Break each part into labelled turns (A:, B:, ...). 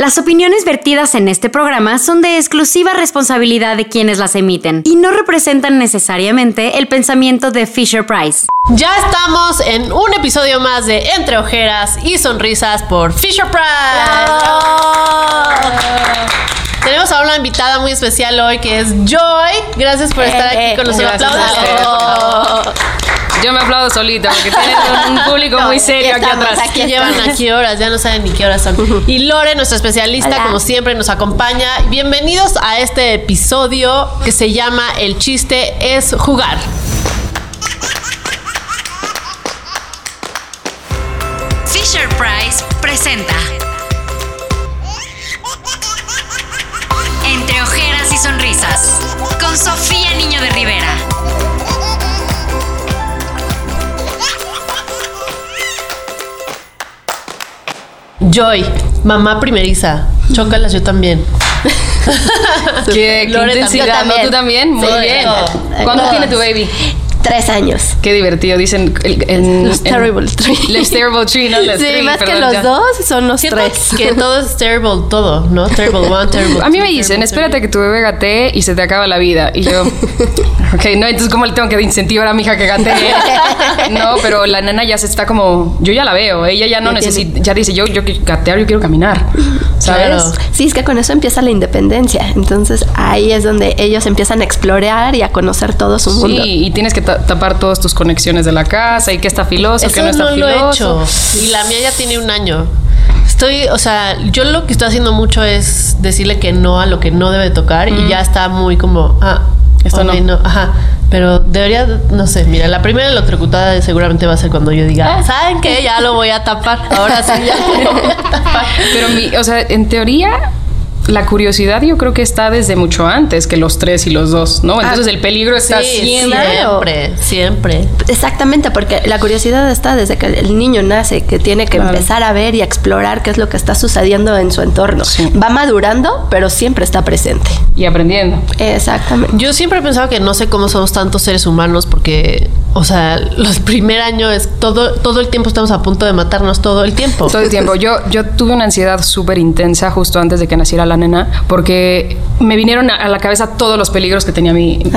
A: Las opiniones vertidas en este programa son de exclusiva responsabilidad de quienes las emiten y no representan necesariamente el pensamiento de Fisher Price.
B: Ya estamos en un episodio más de Entre Ojeras y Sonrisas por Fisher Price. Tenemos a una invitada muy especial hoy que es Joy. Gracias por estar aquí con nosotros. Aplausos.
C: Yo me aplaudo solita porque tienen un público muy serio aquí
B: Estamos
C: atrás.
B: Aquí llevan a qué horas, ya no saben ni qué horas son. Y Lore, nuestra especialista,
D: Hola.
B: como siempre, nos acompaña. Bienvenidos a este episodio que se llama El chiste es jugar.
A: Fisher Price presenta con Sofía Niño de Rivera.
B: Joy, mamá primeriza. Chócalas yo también.
C: Qué, qué
B: Lore
C: intensidad, ¿no? ¿Tú también? Muy
B: Sí,
C: bien.
B: todo.
C: ¿Cuánto
D: Todos.
C: tiene tu baby?
D: Tres años.
C: Qué divertido, dicen el, el-
D: Los
C: el-
D: Terrible Three.
C: Los Terrible Tree, no los
D: Sí,
C: three,
D: más que los
C: ya.
D: dos son los tres.
B: que todo es terrible, todo, ¿no? Terrible one, terrible
C: A mí me dicen, espérate
B: three.
C: que tu bebé gatee y se te acaba la vida. Y yo, ok, no, entonces ¿cómo le tengo que incentivar a mi hija que gatee? No, pero la nena ya se está como, yo ya la veo, ella ya no necesita, ya dice, yo, yo quiero gatear, yo quiero caminar, ¿sabes?
B: Claro.
D: Sí, es que con eso empieza la independencia. Entonces ahí es donde ellos empiezan a explorar y a conocer todo su mundo.
C: Sí, y tienes que tapar todas tus conexiones de la casa y que está filoso,
B: Eso
C: que no está
B: no lo
C: filoso.
B: he hecho. Y la mía ya tiene un año. Estoy, o sea, yo lo que estoy haciendo mucho es decirle que no a lo que no debe tocar y ya está muy como, ah,
C: Esto no.
B: Ajá. Pero debería, no sé, mira, la primera electrocutada seguramente va a ser cuando yo diga, ¿saben qué? Ya lo voy a tapar. Ahora sí, ya lo voy a tapar.
C: Pero, mi, o sea, en teoría, la curiosidad yo creo que está desde mucho antes que los tres y los dos, ¿no? Entonces el peligro está
B: Ah, Sí,
C: siempre.
B: siempre, siempre.
D: Exactamente, porque la curiosidad está desde que el niño nace, que tiene que
C: Claro.
D: empezar a ver y a explorar qué es lo que está sucediendo en su entorno.
C: Sí.
D: Va madurando, pero siempre está presente.
C: Y aprendiendo.
D: Exactamente.
B: Yo siempre he pensado que no sé cómo somos tantos seres humanos porque, o sea, los primer año es todo, todo el tiempo estamos a punto de matarnos todo el tiempo.
C: Todo el tiempo. Yo, yo tuve una ansiedad súper intensa justo antes de que naciera la nena, porque me vinieron a, la cabeza todos los peligros que tenía mi, mi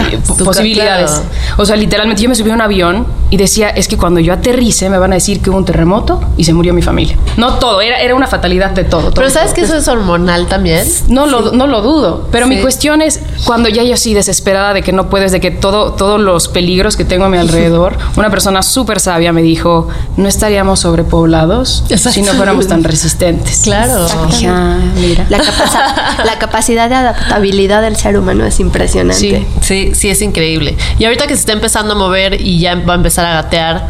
C: posibilidades.
B: claro.
C: O sea, literalmente yo me subí a un avión y decía, es que cuando yo aterrice me van a decir que hubo un terremoto y se murió mi familia. No todo, era, era una fatalidad de todo. todo,
B: Pero ¿sabes
C: todo.
B: que eso es hormonal también?
C: No lo, no lo dudo, pero mi
B: Sí.
C: cuestión es cuando ya yo así desesperada de que no puedes, de que todo, todos los peligros que tengo a mi alrededor, una persona súper sabia me dijo, no estaríamos sobrepoblados
B: Exacto.
C: si no fuéramos tan resistentes.
B: Claro.
C: Dije, "Ah, mira.
D: La, la capacidad de adaptabilidad del ser humano es impresionante.
C: Sí.
B: Sí, sí, es increíble. Y ahorita que se está empezando a mover y ya va a empezar a gatear,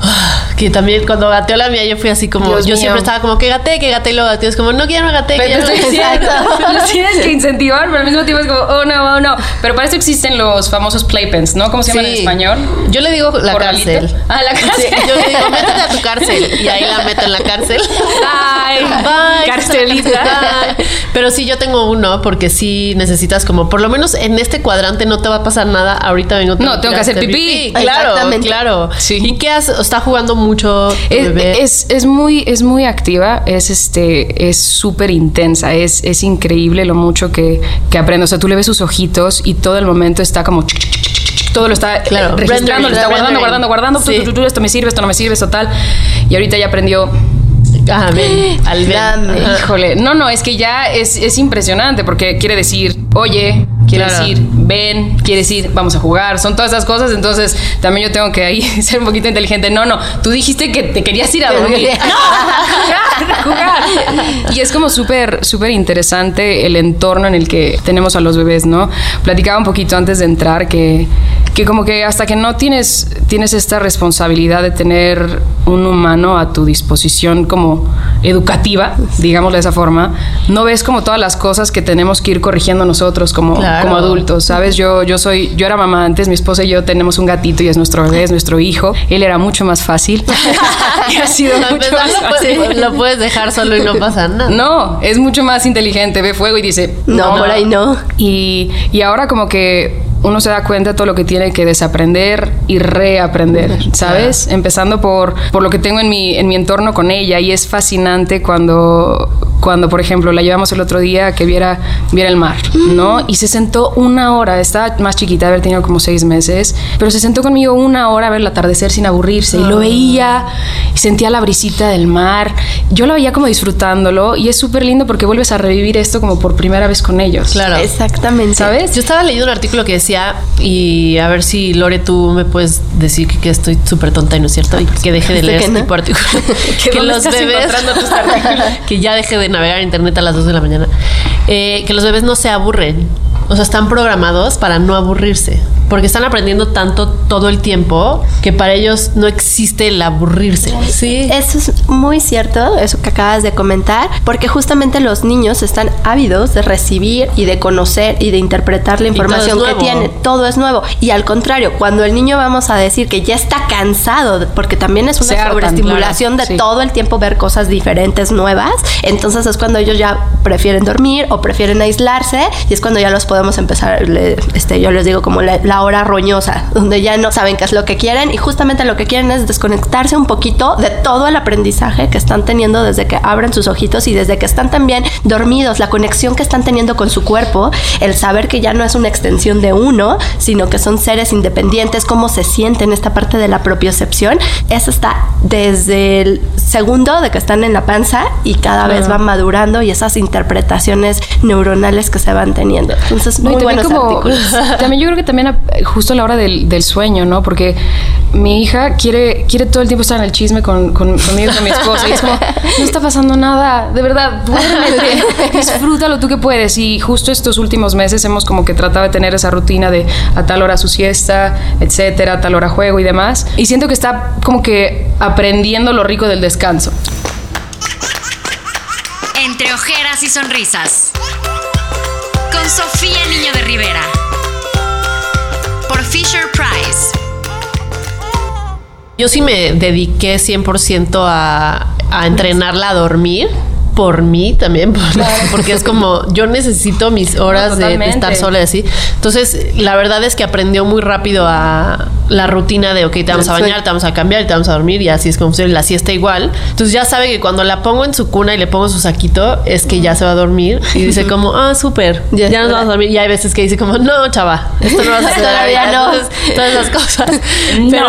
B: que también cuando gateó la mía yo fui así como,
C: Dios
B: yo
C: mío.
B: siempre estaba como que gatee, que gatee y luego gateo. Es como, no quiero gatee, que ya no
C: estoy
B: gatee".
C: diciendo, los tienes que incentivar, pero al mismo tiempo es como, oh no, oh no. Pero para eso existen los famosos playpens, ¿no? ¿Cómo se llaman en español?
B: Yo le digo la
C: ¿Corralito?
B: cárcel.
C: Ah, la cárcel.
B: Sí, yo le digo, métete a tu cárcel. Y ahí la meto en la cárcel.
C: Ay,
B: Bye.
C: carcelita.
B: Bye. Pero sí, yo tengo uno porque sí necesitas como, por lo menos en este cuadrante no te va a pasar nada. Ahorita vengo.
C: No, tengo que hacer pipí.
B: Claro,
D: Exactamente.
B: claro.
C: Sí.
B: ¿Y qué hace? ¿Está jugando mucho
C: Es, es, es muy, es muy activa, es este, es súper intensa, es, es increíble lo mucho que, que aprende. O sea, tú le ves sus ojitos y todo el momento está como todo lo está
B: Claro,
C: eh, registrando, lo está guardando, guardando, guardando.
B: sí.
C: esto me sirve, esto no me sirve, esto tal. Y ahorita ya aprendió.
B: Ah, al. Ajá.
C: Híjole, no, no, es que ya es, es impresionante porque quiere decir, oye, quiere
B: Claro.
C: decir, ven, quiere decir, vamos a jugar, son todas esas cosas, entonces también yo tengo que ahí ser un poquito inteligente. No, no, tú dijiste que te querías ir a dormir. no, jugar, jugar. Y es como súper, súper interesante el entorno en el que tenemos a los bebés, ¿no? Platicaba un poquito antes de entrar que, que como que hasta que no tienes, tienes esta responsabilidad de tener un humano a tu disposición como educativa, digámoslo de esa forma, no ves como todas las cosas que tenemos que ir corrigiendo nosotros como,
B: Claro.
C: Como adultos, ¿sabes? Yo, yo soy, yo era mamá antes, mi esposa y yo tenemos un gatito y es nuestro bebé, es nuestro hijo. Él era mucho más fácil y ha sido
B: A
C: mucho más
B: lo,
C: fácil.
B: puedes, lo puedes dejar solo y no pasa nada.
C: No, es mucho más inteligente, ve fuego y dice,
D: No, por ahí no.
C: Y, y ahora como que uno se da cuenta de todo lo que tiene que desaprender y reaprender, ¿sabes? Empezando por, por lo que tengo en mi, en mi entorno con ella y es fascinante cuando, cuando, por ejemplo, la llevamos el otro día a que viera, viera el mar, ¿no? Y se sentó una hora, estaba más chiquita, haber tenido como seis meses, pero se sentó conmigo una hora a ver el atardecer sin aburrirse y lo veía y sentía la brisita del mar. Yo lo veía como disfrutándolo y es súper lindo porque vuelves a revivir esto como por primera vez con ellos.
B: Claro.
D: Exactamente.
B: ¿Sabes? Yo estaba leyendo un artículo que decía, y a ver si Lore, tú me puedes decir que, que estoy súper tonta y no es cierto, y que deje de leer este tipo de artículos.
C: ¿Que
B: los bebés, que ya deje de navegar en internet a las 2 de la mañana, Eh, que los bebés no se aburren. O sea, están programados para no aburrirse. Porque están aprendiendo tanto todo el tiempo que para ellos no existe el aburrirse. Sí.
D: Eso es muy cierto, eso que acabas de comentar, porque justamente los niños están ávidos de recibir y de conocer y de interpretar la información que
B: nuevo.
D: tiene. Todo es nuevo. Y al contrario, cuando el niño vamos a decir que ya está cansado, porque también es una sobreestimulación
C: claro,
D: de
C: sí.
D: todo el tiempo ver cosas diferentes, nuevas, entonces es cuando ellos ya prefieren dormir o prefieren aislarse y es cuando ya los podemos empezar, le- este, yo les digo como la, la hora roñosa, donde ya no saben qué es lo que quieren y justamente lo que quieren es desconectarse un poquito de todo el aprendizaje que están teniendo desde que abren sus ojitos y desde que están también dormidos, la conexión que están teniendo con su cuerpo, el saber que ya no es una extensión de uno, sino que son seres independientes, cómo se sienten esta parte de la propiocepción, eso está desde el segundo de que están en la panza y cada vez van madurando y esas interpretaciones neuronales que se van teniendo. Entonces,
C: No,
D: muy
C: también
D: buenos
C: como,
D: artículos.
C: también yo creo que también justo a la hora del, del sueño, ¿no? Porque mi hija quiere, quiere todo el tiempo estar en el chisme con, con- conmigo y con mi esposa. Y es como, no está pasando nada, de verdad, duérmete, disfrútalo tú que puedes. Y justo estos últimos meses hemos como que tratado de tener esa rutina de a tal hora su siesta, etcétera, a tal hora juego y demás. Y siento que está como que aprendiendo lo rico del descanso.
A: Entre ojeras y sonrisas. Con Sofía Niño de Rivera.
B: Yo sí me dediqué 100% a, a entrenarla a dormir. Por mí también, por- porque es como yo necesito mis horas de- de, estar sola y así. Entonces, la verdad es que aprendió muy rápido a la rutina de, ok, te vamos a bañar, te vamos a cambiar te vamos a dormir y así es como funciona. la siesta igual. Entonces ya sabe que cuando la pongo en su cuna y le pongo su saquito, es que ya se va a dormir y dice como, ah, súper,
D: Ya
B: ya, nos vamos a dormir. Y hay veces que dice como, no, chava, esto no va a suceder
D: Todavía
B: ahorita".
D: no.
B: Entonces, todas esas cosas. Pero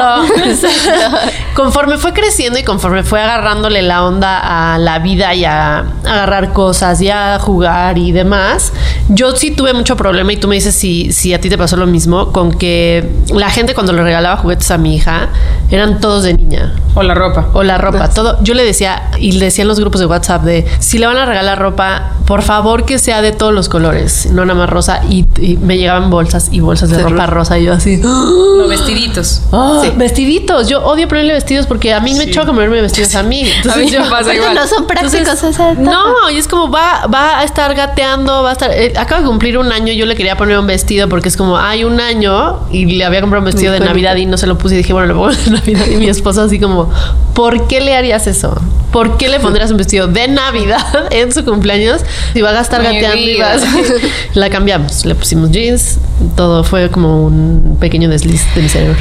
B: conforme fue creciendo y conforme fue agarrándole la onda a la vida y a agarrar cosas y a jugar y demás, yo sí tuve mucho problema y tú me dices si, si a ti te pasó lo mismo con que la gente cuando le regalaba juguetes a mi hija eran todos de niña.
C: O la ropa.
B: O la ropa, todo. Yo le decía, y le decía en los grupos de WhatsApp de si le van a regalar ropa, por favor que sea de todos los colores, no nada más rosa. Y, y me llegaban bolsas y bolsas de ropa rosa y yo así.
C: No, vestiditos.
B: Ah,
D: Sí.
B: Vestiditos. Yo odio ponerle vestidos porque a mí me choca ponerme vestidos a mí. Entonces
C: A mí
B: yo-
C: me pasa igual.
D: no son prácticos
B: Entonces, no, y es como va, va a estar gateando, va a estar. eh, acaba de cumplir un año. Yo le quería poner un vestido porque es como hay un año y le había comprado un vestido de Navidad y no se lo puse y dije, bueno, le pongo de Navidad. Y mi esposo, así como, ¿por qué le harías eso? ¿Por qué le pondrías un vestido de Navidad en su cumpleaños si va a gastar gateando y
C: vida.
B: vas? La cambiamos, le pusimos jeans, todo fue como un pequeño desliz de mi cerebro.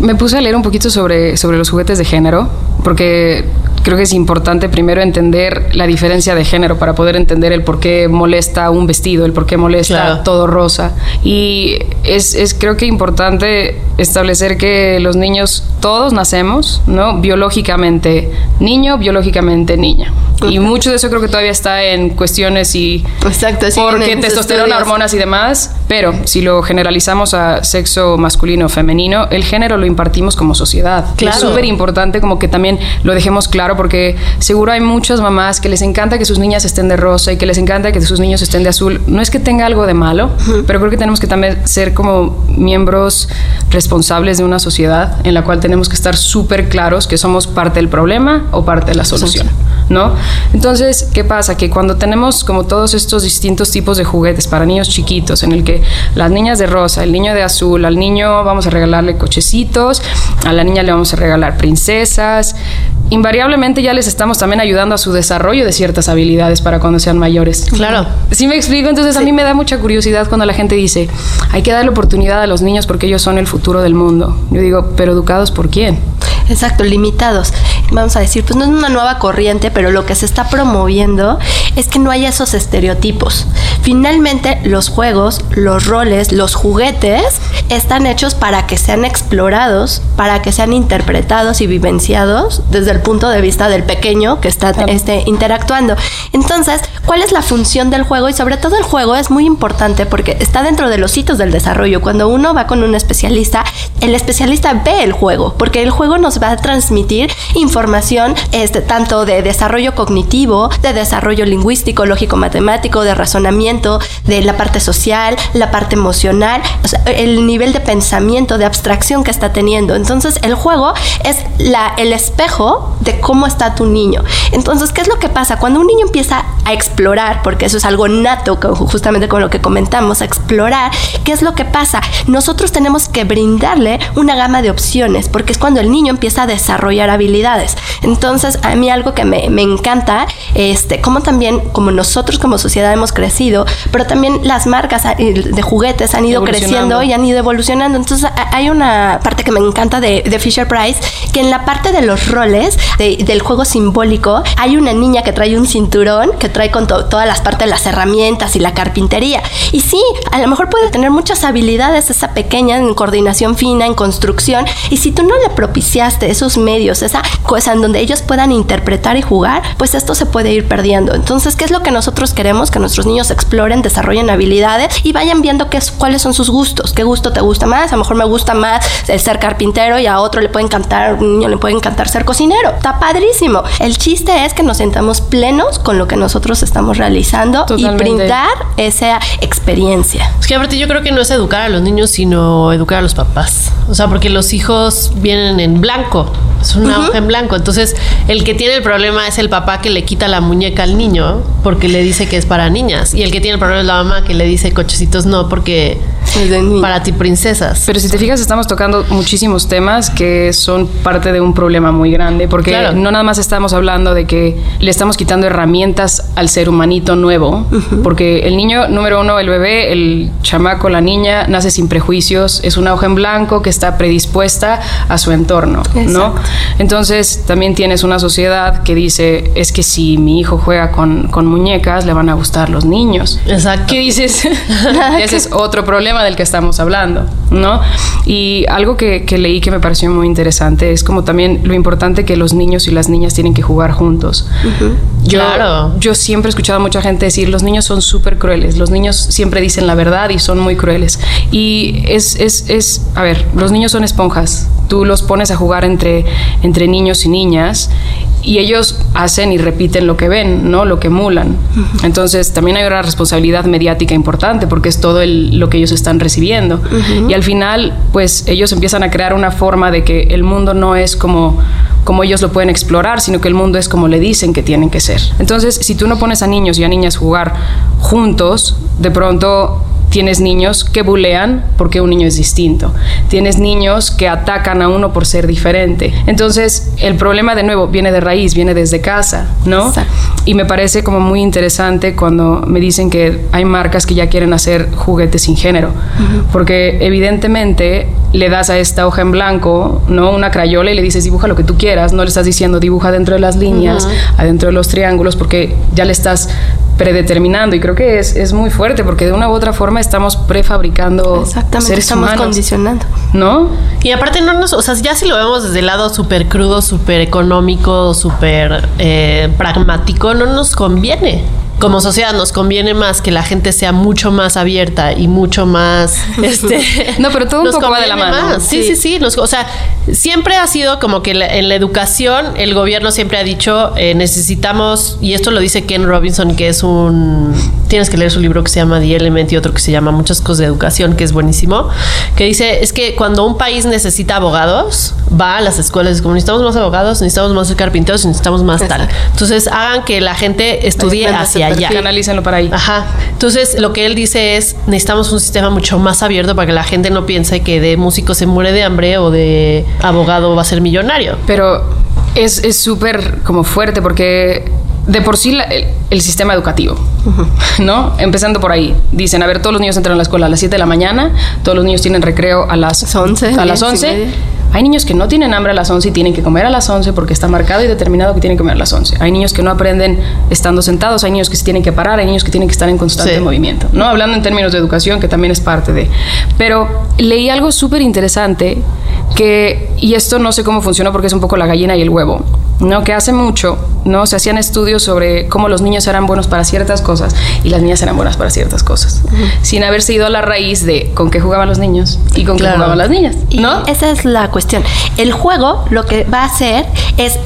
C: Me puse a leer un poquito sobre, sobre los juguetes de género, porque creo que es importante primero entender la diferencia de género para poder entender el por qué molesta un vestido, el por qué molesta
B: Claro.
C: todo rosa. Y es, es creo que importante establecer que los niños, todos nacemos, ¿no? Biológicamente niño, biológicamente niña. Y mucho de eso creo que todavía está en cuestiones y
D: Exacto, sí,
C: porque testosterona,
D: estudios.
C: hormonas y demás, pero si lo generalizamos a sexo masculino o femenino, el género lo impartimos como sociedad.
B: Claro.
C: Es súper importante como que también lo dejemos claro porque seguro hay muchas mamás que les encanta que sus niñas estén de rosa y que les encanta que sus niños estén de azul. No es que tenga algo de malo, pero creo que tenemos que también ser como miembros responsables de una sociedad en la cual tenemos que estar súper claros que somos parte del problema o parte de la solución. ¿No? Entonces, ¿qué pasa? Que cuando tenemos como todos estos distintos tipos de juguetes para niños chiquitos, en el que las niñas de rosa, el niño de azul, al niño vamos a regalarle cochecitos, a la niña le vamos a regalar princesas, invariablemente ya les estamos también ayudando a su desarrollo de ciertas habilidades para cuando sean mayores.
B: Claro.
C: Sí me explico, entonces a mí me da mucha curiosidad cuando la gente dice, hay que darle oportunidad a los niños porque ellos son el futuro del mundo. Yo digo, pero educados por quién?
D: Exacto, limitados. Vamos a decir, pues no es una nueva corriente, pero lo que se está promoviendo es que no haya esos estereotipos. Finalmente, los juegos, los roles, los juguetes están hechos para que sean explorados, para que sean interpretados y vivenciados desde el punto de vista del pequeño que está este, interactuando. Entonces, ¿cuál es la función del juego? Y sobre todo el juego es muy importante porque está dentro de los hitos del desarrollo. Cuando uno va con un especialista, el especialista ve el juego, porque el juego nos va a transmitir información este, tanto de desarrollo cognitivo, de desarrollo lingüístico, lógico, matemático, de razonamiento, de la parte social, la parte emocional, el nivel de pensamiento, de abstracción que está teniendo. Entonces el juego es la, el espejo de cómo está tu niño. Entonces, ¿qué es lo que pasa? Cuando un niño empieza a explorar, porque eso es algo nato, justamente con lo que comentamos, a explorar, ¿qué es lo que pasa? Nosotros tenemos que brindarle una gama de opciones, porque es cuando el niño empieza a desarrollar habilidades. Entonces, a mí algo que me, me encanta, este, como también, como nosotros como sociedad hemos crecido, pero también las marcas de juguetes han ido creciendo y han ido evolucionando. Entonces, hay una parte que me encanta de, de Fisher Price, que en la parte de los roles, del juego simbólico, hay una niña que trae un cinturón, que trae con todas las partes de las herramientas y la carpintería. Y sí, a lo mejor puede tener muchas habilidades esa pequeña en coordinación fina, en construcción, y si tú no le propicias esos medios, esa cosa en donde ellos puedan interpretar y jugar, pues esto se puede ir perdiendo. Entonces, ¿qué es lo que nosotros queremos? Que nuestros niños exploren, desarrollen habilidades y vayan viendo qué es, cuáles son sus gustos. ¿Qué gusto te gusta más? A lo mejor me gusta más el ser carpintero y a otro le puede encantar, un niño le puede encantar ser cocinero. Está padrísimo. El chiste es que nos sentamos plenos con lo que nosotros estamos realizando y brindar esa experiencia.
B: Es que aparte yo creo que no es educar a los niños, sino educar a los papás. O sea, porque los hijos vienen en blanco es una hoja en blanco. Entonces, el que tiene el problema es el papá que le quita la muñeca al niño porque le dice que es para niñas. Y el que tiene el problema es la mamá que le dice cochecitos no porque para ti princesas.
C: Pero si te fijas, estamos tocando muchísimos temas que son parte de un problema muy grande. Porque no nada más estamos hablando de que le estamos quitando herramientas al ser humanito nuevo. Porque el niño, número uno, el bebé, el chamaco, la niña, nace sin prejuicios. Es una hoja en blanco que está predispuesta a su entorno. ¿no? Entonces también tienes una sociedad que dice, es que si mi hijo juega con, muñecas, le van a gustar los niños.
B: Exacto.
C: ¿Qué dices? Ese es otro problema del que estamos hablando, ¿no? Y algo que, leí que me pareció muy interesante es como también lo importante que los niños y las niñas tienen que jugar juntos. yo, claro. Yo siempre he escuchado mucha gente decir, los niños son súper crueles, los niños siempre dicen la verdad y son muy crueles. Y es, es, es, a ver, los niños son esponjas. Tú los pones a jugar entre, entre niños y niñas y ellos hacen y repiten lo que ven, ¿no? Lo que emulan. Entonces, también hay una responsabilidad mediática importante porque es todo lo que ellos están recibiendo. Y al final, pues ellos empiezan a crear una forma de que el mundo no es como como ellos lo pueden explorar, sino que el mundo es como le dicen que tienen que ser. Entonces, si tú no pones a niños y a niñas jugar juntos, de pronto Tienes niños que bulean porque un niño es distinto. Tienes niños que atacan a uno por ser diferente. Entonces, el problema de nuevo viene de raíz, viene desde casa, ¿no? Y me parece como muy interesante cuando me dicen que hay marcas que ya quieren hacer juguetes sin género, porque evidentemente le das a esta hoja en blanco, ¿no? Una crayola y le dices dibuja lo que tú quieras, no le estás diciendo dibuja dentro de las líneas, adentro de los triángulos, porque ya le estás predeterminando y creo que es, es, muy fuerte porque de una u otra forma estamos prefabricando
D: Exactamente, estamos condicionando.
C: ¿No?
B: Y aparte no nos, o sea, ya si lo vemos desde el lado súper crudo, súper económico, súper eh, pragmático, no nos conviene. Como sociedad nos conviene más que la gente sea mucho más abierta y mucho más este
C: no pero todo un poco va de la mano
B: sí sí. sí, o sea siempre ha sido como que en la educación el gobierno siempre ha dicho eh, necesitamos y esto lo dice Ken Robinson que es un tienes que leer su libro que se llama The Element y otro que se llama muchas cosas de educación que es buenísimo que dice es que cuando un país necesita abogados va a las escuelas como necesitamos más abogados necesitamos más carpinteros necesitamos más tal entonces hagan que la gente estudie hacia allá.
C: Analícenlo para ahí.
B: Ajá. Entonces, lo que él dice es, necesitamos un sistema mucho más abierto para que la gente no piense que de músico se muere de hambre o de abogado va a ser millonario.
C: Pero es súper como fuerte porque de por sí el, sistema educativo, ¿no? Empezando por ahí. Dicen, a ver, todos los niños entran a la escuela a las 7 de la mañana, todos los niños tienen recreo a las 11. A las 11. Hay niños que no tienen hambre a las 11 y tienen que comer a las 11 porque está marcado y determinado que tienen que comer a las 11. Hay niños que no aprenden estando sentados, hay niños que se tienen que parar, hay niños que tienen que estar en constante movimiento, ¿no? Hablando en términos de educación, que también es parte de... Pero leí algo súper interesante que, y esto no sé cómo funciona porque es un poco la gallina y el huevo, ¿no? Que hace mucho, ¿no? Se hacían estudios sobre cómo los niños eran buenos para ciertas cosas y las niñas eran buenas para ciertas cosas, sin haberse ido a la raíz de con qué jugaban los niños y con qué jugaban las niñas, ¿no?
D: esa es la cuestión. El juego lo que va a hacer es,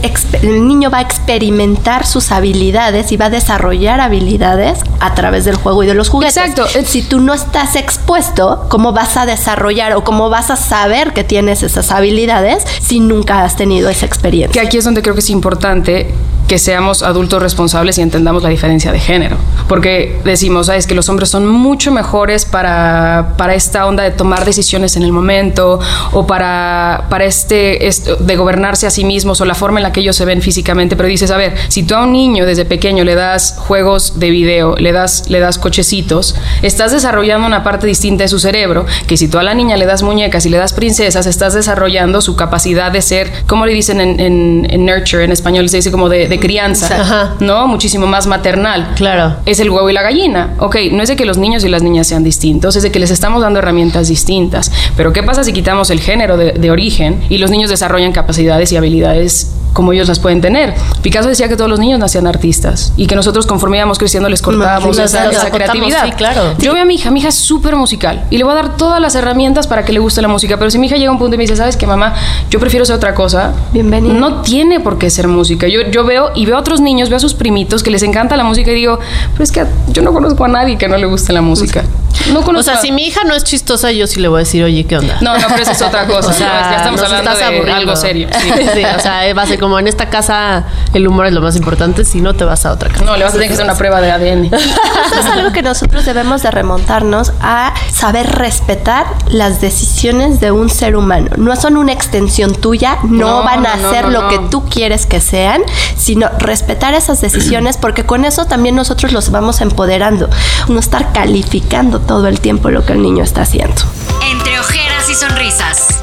D: el niño va a experimentar sus habilidades y va a desarrollar habilidades a través del juego y de los juguetes.
C: Exacto.
D: Si tú no estás expuesto, ¿cómo vas a desarrollar o cómo vas a saber que tienes esas habilidades si nunca has tenido esa experiencia?
C: Que aquí es donde creo que es importante que seamos adultos responsables y entendamos la diferencia de género. Porque decimos, es que los hombres son mucho mejores para, para esta onda de tomar decisiones en el momento o para, para este, de gobernarse a sí mismos o la forma en la que ellos se ven físicamente. Pero dices, a ver, si tú a un niño desde pequeño le das juegos de video, le das, le das cochecitos, estás desarrollando una parte distinta de su cerebro que si tú a la niña le das muñecas y le das princesas, estás desarrollando su capacidad de ser, como le dicen en, en, nurture, en español se dice como de crianza, ¿no? Muchísimo más maternal.
B: Claro.
C: Es el huevo y la gallina. Ok, no es de que los niños y las niñas sean distintos, es de que les estamos dando herramientas distintas. Pero ¿qué pasa si quitamos el género de, de origen y los niños desarrollan capacidades y habilidades como ellos las pueden tener. Picasso decía que todos los niños nacían artistas y que nosotros conforme íbamos creciendo les cortábamos esa, creatividad.
B: Sí, claro.
C: Yo veo a mi hija, mi hija es súper musical y le voy a dar todas las herramientas para que le guste la música, pero si mi hija llega a un punto y me dice, ¿sabes qué, mamá? Yo prefiero ser otra cosa.
D: Bienvenido.
C: No tiene por qué ser música. Yo, yo veo y veo a otros niños, veo a sus primitos que les encanta la música y digo, pero es que yo no conozco a nadie que no le guste la música.
B: No conozco o sea, si mi hija no es chistosa, yo sí le voy a decir, oye, ¿qué onda?
C: No, no, pero eso es otra cosa. o sea, ya estamos hablando de algo serio.
B: Sí. sí, o sea, va a ser como en esta casa el humor es lo más importante, si no te vas a otra casa.
C: No, le vas a tener que hacer una prueba de ADN.
D: es algo que nosotros debemos de remontarnos a saber respetar las decisiones de un ser humano. No son una extensión tuya, no, van a hacer lo que tú quieres que sean, sino respetar esas decisiones porque con eso también nosotros los vamos empoderando, no estar calificando todo el tiempo lo que el niño está haciendo.
A: Entre ojeras y sonrisas.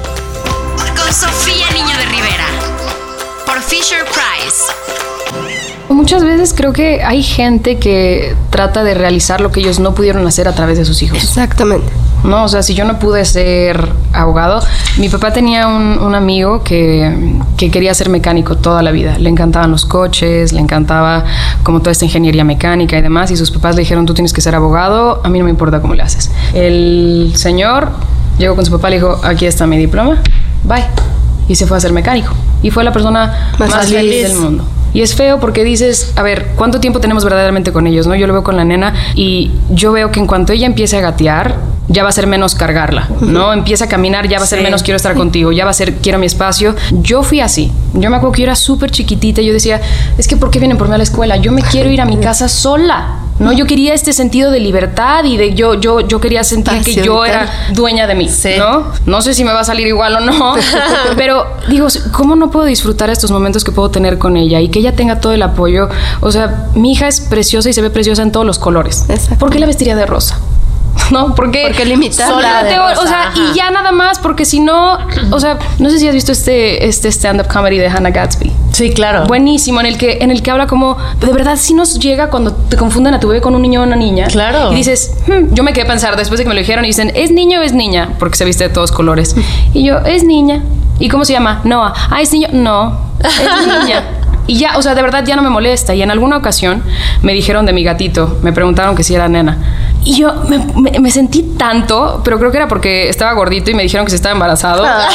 A: Con Sofía Niño de Rivera. Fisher Price.
C: Muchas veces creo que hay gente que trata de realizar lo que ellos no pudieron hacer a través de sus hijos.
D: Exactamente.
C: No, o sea, si yo no pude ser abogado, mi papá tenía un, amigo que, que, quería ser mecánico toda la vida. Le encantaban los coches, le encantaba como toda esta ingeniería mecánica y demás. Y sus papás le dijeron, tú tienes que ser abogado, a mí no me importa cómo le haces. El señor llegó con su papá y le dijo, aquí está mi diploma, bye y se fue a ser mecánico. Y fue la persona más, feliz. del mundo. Y es feo porque dices, a ver, ¿cuánto tiempo tenemos verdaderamente con ellos? ¿no? Yo lo veo con la nena y yo veo que en cuanto ella empiece a gatear, ya va a ser menos cargarla, ¿no? Empieza a caminar, ya va a ser menos quiero estar contigo, ya va a ser quiero mi espacio. Yo fui así. Yo me acuerdo que yo era súper chiquitita y yo decía, es que ¿por qué vienen por mí a la escuela? Yo me quiero ir a mi casa sola. No, yo quería este sentido de libertad y de yo, yo, yo quería sentir que yo era dueña de mí, ¿no? No sé si me va a salir igual o no, pero digo, ¿cómo no puedo disfrutar estos momentos que puedo tener con ella y que ella tenga todo el apoyo? O sea, mi hija es preciosa y se ve preciosa en todos los colores. ¿Por qué la vestiría de rosa? ¿no? Porque,
D: porque limitar
C: o sea, y ya nada más, porque si no, o sea, no sé si has visto este, este stand-up comedy de Hannah Gatsby.
B: Sí, claro.
C: Buenísimo, en el que, en el que habla como, de verdad, si nos llega cuando te confunden a tu bebé con un niño o una niña.
B: Claro.
C: Y dices, hmm", yo me quedé a pensar después de que me lo dijeron y dicen, ¿es niño o es niña? Porque se viste de todos colores. Y yo, es niña. ¿Y cómo se llama? Noah. Ah, es niño. No, es niña. Y ya, o sea, de verdad ya no me molesta. Y en alguna ocasión me dijeron de mi gatito, me preguntaron que si era nena. Y yo me, sentí tanto, pero creo que era porque estaba gordito y me dijeron que se estaba embarazado. Ah.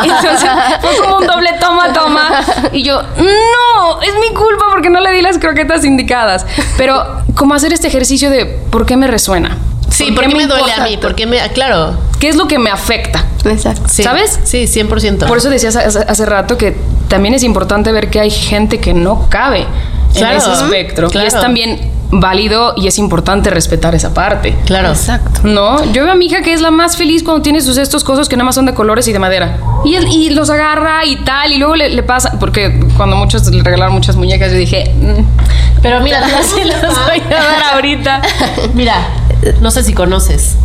C: Entonces fue como un doble toma, toma. Y yo, no, es mi culpa porque no le di las croquetas indicadas. Pero, ¿cómo hacer este ejercicio de por qué me resuena?
B: Sí, ¿por, qué me, duele a mí? Porque me, claro.
C: ¿Qué es lo que me afecta?
D: Exacto.
C: ¿Sabes?
B: Sí, 100%.
C: Por eso decías hace, rato que también es importante ver que hay gente que no cabe en ese espectro. Y es también válido y es importante respetar esa parte.
B: Claro. Exacto.
C: No, yo veo a mi hija que es la más feliz cuando tiene sus estos cosas que nada más son de colores y de madera. Y, y los agarra y tal, y luego le, pasa, porque cuando muchos le regalaron muchas muñecas, yo dije, mm,
B: pero mira, así las voy a dar ahorita. mira, no sé si conoces.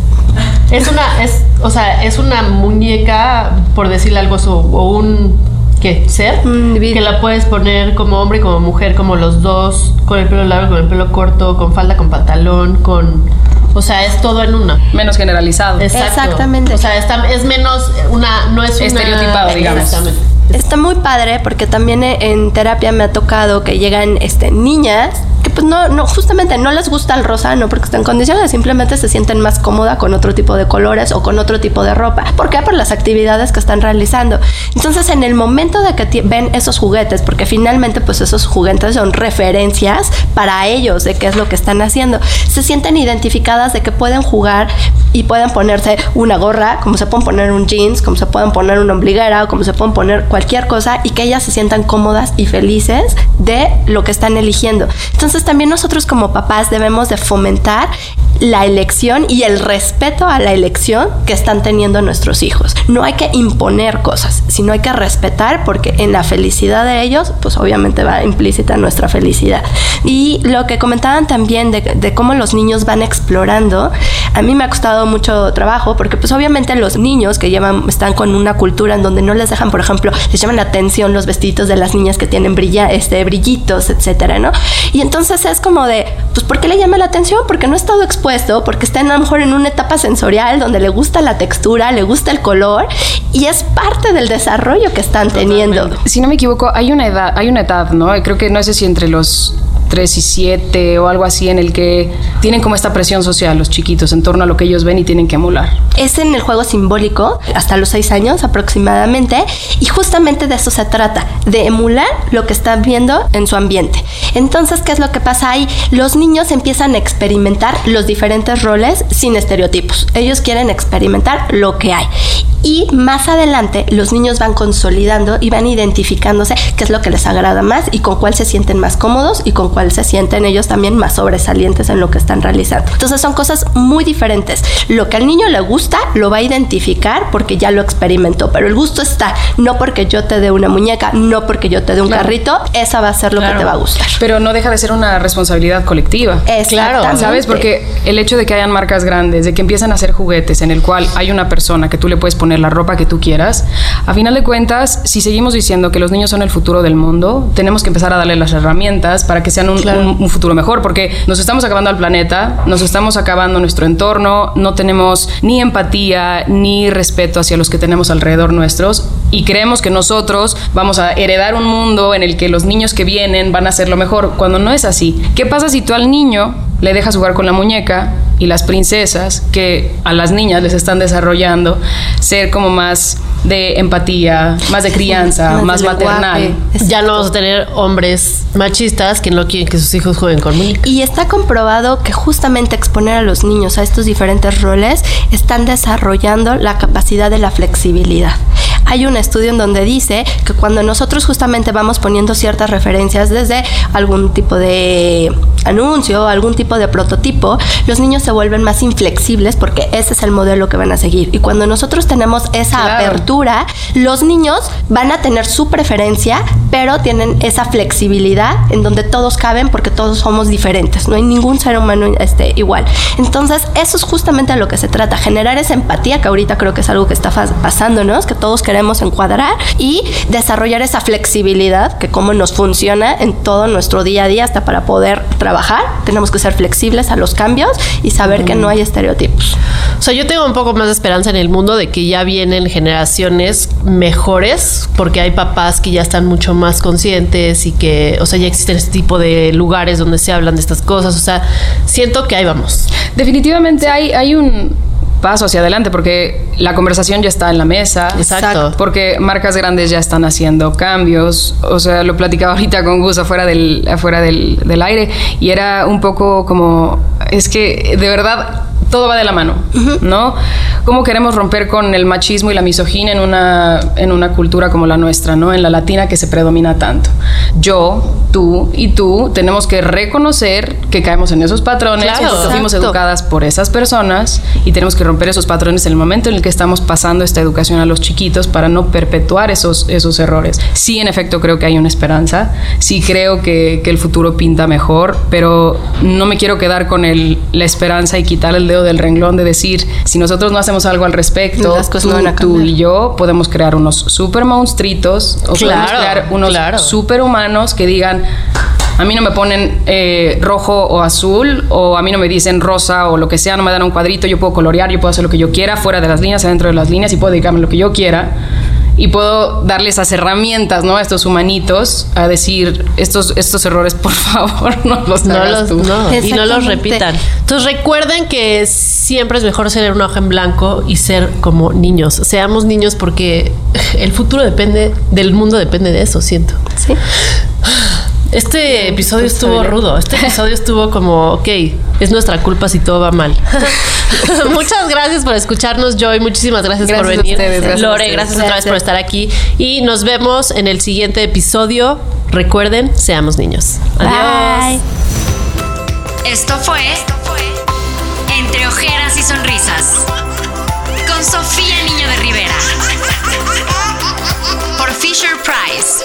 B: Es una, es, o sea, es una muñeca, por decirle algo, o un ¿qué? ser que la puedes poner como hombre y como mujer, como los dos, con el pelo largo, con el pelo corto, con falda, con pantalón, con o sea, es todo en una.
C: Menos generalizado.
D: Exactamente.
B: O sea, es menos una, no es
C: estereotipado, digamos.
D: Exactamente. Está muy padre porque también en terapia me ha tocado que llegan este, niñas pues no, no, justamente no les gusta el rosa, no porque están condicionadas, simplemente se sienten más cómoda con otro tipo de colores o con otro tipo de ropa. ¿Por qué? Por las actividades que están realizando. Entonces, en el momento de que ven esos juguetes, porque finalmente pues esos juguetes son referencias para ellos de qué es lo que están haciendo, se sienten identificadas de que pueden jugar y pueden ponerse una gorra, como se pueden poner un jeans, como se pueden poner una ombliguera o como se pueden poner cualquier cosa y que ellas se sientan cómodas y felices de lo que están eligiendo. Entonces también nosotros como papás debemos de fomentar la elección y el respeto a la elección que están teniendo nuestros hijos. No hay que imponer cosas, sino hay que respetar porque en la felicidad de ellos, pues obviamente va implícita nuestra felicidad. Y lo que comentaban también de, cómo los niños van explorando, a mí me ha costado mucho trabajo porque pues obviamente los niños que llevan, están con una cultura en donde no les dejan, por ejemplo, les llaman la atención los vestidos de las niñas que tienen brilla, este, brillitos, etcétera, ¿no? Y entonces es como de, pues ¿por qué le llama la atención? Porque no ha estado expuesto, porque está a lo mejor en una etapa sensorial donde le gusta la textura, le gusta el color y es parte del desarrollo que están teniendo.
C: Si no me equivoco, hay una edad, hay una edad, ¿no? Creo que no sé si entre los 3 y 7 o algo así en el que tienen como esta presión social los chiquitos en torno a lo que ellos ven y tienen que emular.
D: Es en el juego simbólico hasta los 6 años aproximadamente y justamente de eso se trata, de emular lo que están viendo en su ambiente. Entonces, ¿qué es lo que pasa ahí? Los niños empiezan a experimentar los diferentes roles sin estereotipos. Ellos quieren experimentar lo que hay y más adelante los niños van consolidando y van identificándose qué es lo que les agrada más y con cuál se sienten más cómodos y con cuál se sienten ellos también más sobresalientes en lo que están realizando. Entonces son cosas muy diferentes. Lo que al niño le gusta lo va a identificar porque ya lo experimentó, pero el gusto está no porque yo te dé una muñeca, no porque yo te dé un carrito, esa va a ser lo que te va a gustar.
C: Pero no deja de ser una responsabilidad colectiva.
D: Es claro,
C: ¿sabes? Porque el hecho de que hayan marcas grandes, de que empiezan a hacer juguetes en el cual hay una persona que tú le puedes poner la ropa que tú quieras. A final de cuentas, si seguimos diciendo que los niños son el futuro del mundo, tenemos que empezar a darle las herramientas para que sean un, futuro mejor, porque nos estamos acabando al planeta, nos estamos acabando nuestro entorno, no tenemos ni empatía ni respeto hacia los que tenemos alrededor nuestros y creemos que nosotros vamos a heredar un mundo en el que los niños que vienen van a ser lo mejor, cuando no es así. ¿Qué pasa si tú al niño le dejas jugar con la muñeca y las princesas que a las niñas les están desarrollando ser como más de empatía, más de crianza, más, maternal.
B: Ya no vamos a tener hombres machistas que no quieren que sus hijos jueguen con muñecas.
D: Y está comprobado que justamente exponer a los niños a estos diferentes roles están desarrollando la capacidad de la flexibilidad. Hay un estudio en donde dice que cuando nosotros justamente vamos poniendo ciertas referencias desde algún tipo de anuncio, algún tipo de prototipo, los niños se vuelven más inflexibles porque ese es el modelo que van a seguir. Y cuando nosotros tenemos esa apertura, los niños van a tener su preferencia, pero tienen esa flexibilidad en donde todos caben porque todos somos diferentes. No hay ningún ser humano este, igual. Entonces, eso es justamente a lo que se trata, generar esa empatía que ahorita creo que es algo que está pasándonos, que todos queremos queremos encuadrar y desarrollar esa flexibilidad que como nos funciona en todo nuestro día a día hasta para poder trabajar. Tenemos que ser flexibles a los cambios y saber que no hay estereotipos.
B: O sea, yo tengo un poco más de esperanza en el mundo de que ya vienen generaciones mejores, porque hay papás que ya están mucho más conscientes y que, o sea, ya existen este tipo de lugares donde se hablan de estas cosas. O sea, siento que ahí vamos.
C: Definitivamente hay, hay un paso hacia adelante porque la conversación ya está en la mesa.
B: Exacto.
C: Porque marcas grandes ya están haciendo cambios. O sea, lo platicaba ahorita con Gus afuera del, afuera del, del aire y era un poco como, es que de verdad todo va de la mano, ¿no? ¿Cómo queremos romper con el machismo y la misoginia en una, en una cultura como la nuestra, ¿no? En la latina que se predomina tanto. Yo, tú y tú tenemos que reconocer que caemos en esos patrones,
B: Claro.
C: que fuimos educadas por esas personas y tenemos que romper esos patrones en el momento en el que estamos pasando esta educación a los chiquitos para no perpetuar esos, esos errores. Sí, en efecto, creo que hay una esperanza. Sí, creo que, que el futuro pinta mejor, pero no me quiero quedar con el, la esperanza y quitar el dedo del renglón de decir, si nosotros no hacemos algo al respecto,
D: Las cosas
C: tú,
D: no van a
C: tú y yo podemos crear unos super monstruitos o podemos crear unos
B: claro.
C: superhumanos que digan, a mí no me ponen eh, rojo o azul, o a mí no me dicen rosa o lo que sea, no me dan un cuadrito, yo puedo colorear, yo puedo hacer lo que yo quiera, fuera de las líneas, adentro de las líneas, y puedo dedicarme a lo que yo quiera. Y puedo darle esas herramientas, ¿no? A estos humanitos a decir, estos, estos errores, por favor, no los
B: No
C: hagas
B: los,
C: tú.
B: no, y no los repitan. Entonces recuerden que siempre es mejor ser una hoja en blanco y ser como niños. Seamos niños porque el futuro depende, del mundo depende de eso, siento.
D: Sí.
B: Este episodio estuvo rudo. Este episodio estuvo como, ok, es nuestra culpa si todo va mal. Muchas gracias por escucharnos, Joy. Muchísimas gracias, por
C: Gracias a
B: venir.
C: ustedes, gracias a
B: Lore,
C: ustedes.
B: gracias otra vez por estar aquí. Y nos vemos en el siguiente episodio. Recuerden, seamos niños. Adiós.
D: Bye.
A: Esto fue Entre Ojeras y Sonrisas con Sofía Niño de Rivera por Fisher Price.